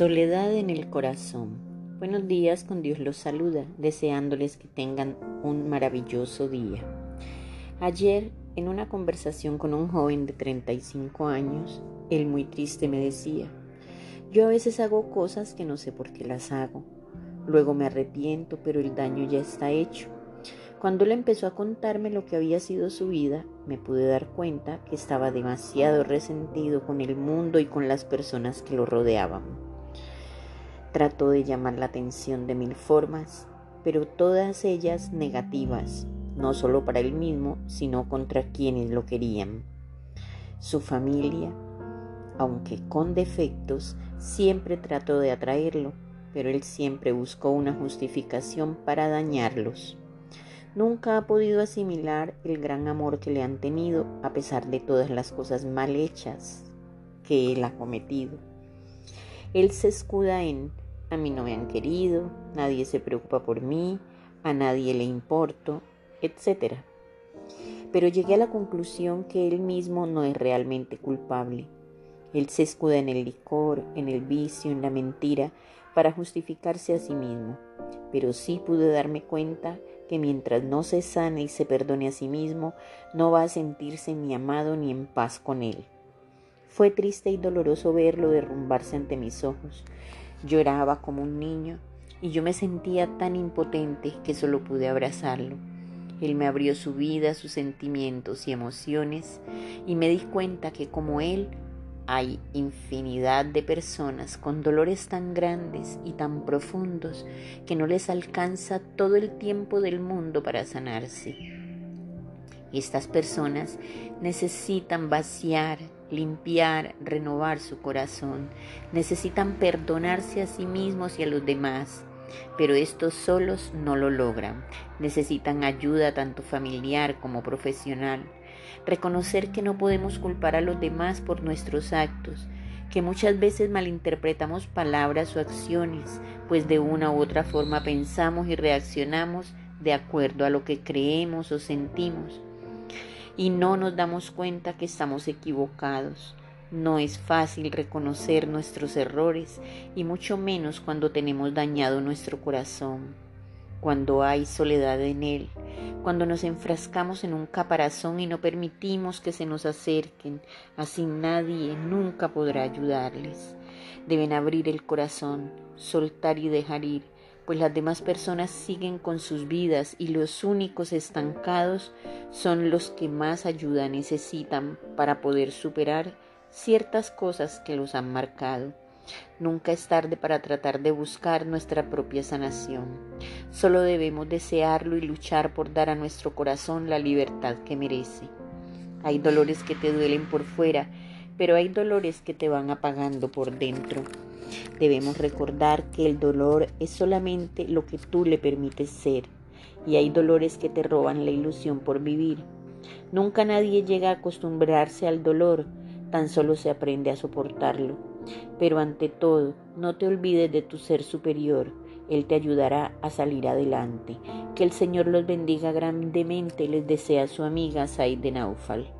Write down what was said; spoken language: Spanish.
Soledad en el corazón. Buenos días, con Dios los saluda, deseándoles que tengan un maravilloso día. Ayer, en una conversación con un joven de 35 años, él muy triste me decía, yo a veces hago cosas que no sé por qué las hago. Luego me arrepiento, pero el daño ya está hecho. Cuando él empezó a contarme lo que había sido su vida, me pude dar cuenta que estaba demasiado resentido con el mundo y con las personas que lo rodeaban. Trató de llamar la atención de mil formas, pero todas ellas negativas, no solo para él mismo, sino contra quienes lo querían. Su familia, aunque con defectos, siempre trató de atraerlo, pero él siempre buscó una justificación para dañarlos. Nunca ha podido asimilar el gran amor que le han tenido a pesar de todas las cosas mal hechas que él ha cometido. Él se escuda en a mí no me han querido, nadie se preocupa por mí, a nadie le importo, etc. Pero llegué a la conclusión que él mismo no es realmente culpable. Él se escuda en el licor, en el vicio, en la mentira, para justificarse a sí mismo. Pero sí pude darme cuenta que mientras no se sane y se perdone a sí mismo, no va a sentirse ni amado ni en paz con él. Fue triste y doloroso verlo derrumbarse ante mis ojos. Lloraba como un niño y yo me sentía tan impotente que solo pude abrazarlo. Él me abrió su vida, sus sentimientos y emociones y me di cuenta que como él hay infinidad de personas con dolores tan grandes y tan profundos que no les alcanza todo el tiempo del mundo para sanarse. Estas personas necesitan vaciar, limpiar, renovar su corazón, necesitan perdonarse a sí mismos y a los demás, pero estos solos no lo logran. Necesitan ayuda tanto familiar como profesional reconocer que no podemos culpar a los demás por nuestros actos, que muchas veces malinterpretamos palabras o acciones, pues de una u otra forma pensamos y reaccionamos de acuerdo a lo que creemos o sentimos. Y no nos damos cuenta que estamos equivocados. No es fácil reconocer nuestros errores y mucho menos cuando tenemos dañado nuestro corazón, cuando hay soledad en él, cuando nos enfrascamos en un caparazón y no permitimos que se nos acerquen, así nadie nunca podrá ayudarles. Deben abrir el corazón, soltar y dejar ir, pues las demás personas siguen con sus vidas y los únicos estancados son los que más ayuda necesitan para poder superar ciertas cosas que los han marcado. Nunca es tarde para tratar de buscar nuestra propia sanación. Solo debemos desearlo y luchar por dar a nuestro corazón la libertad que merece. Hay dolores que te duelen por fuera, pero hay dolores que te van apagando por dentro. Debemos recordar que el dolor es solamente lo que tú le permites ser, y hay dolores que te roban la ilusión por vivir. Nunca nadie llega a acostumbrarse al dolor, tan solo se aprende a soportarlo. Pero ante todo, no te olvides de tu ser superior. Él te ayudará a salir adelante. Que el Señor los bendiga grandemente, les desea su amiga Said de Naufal.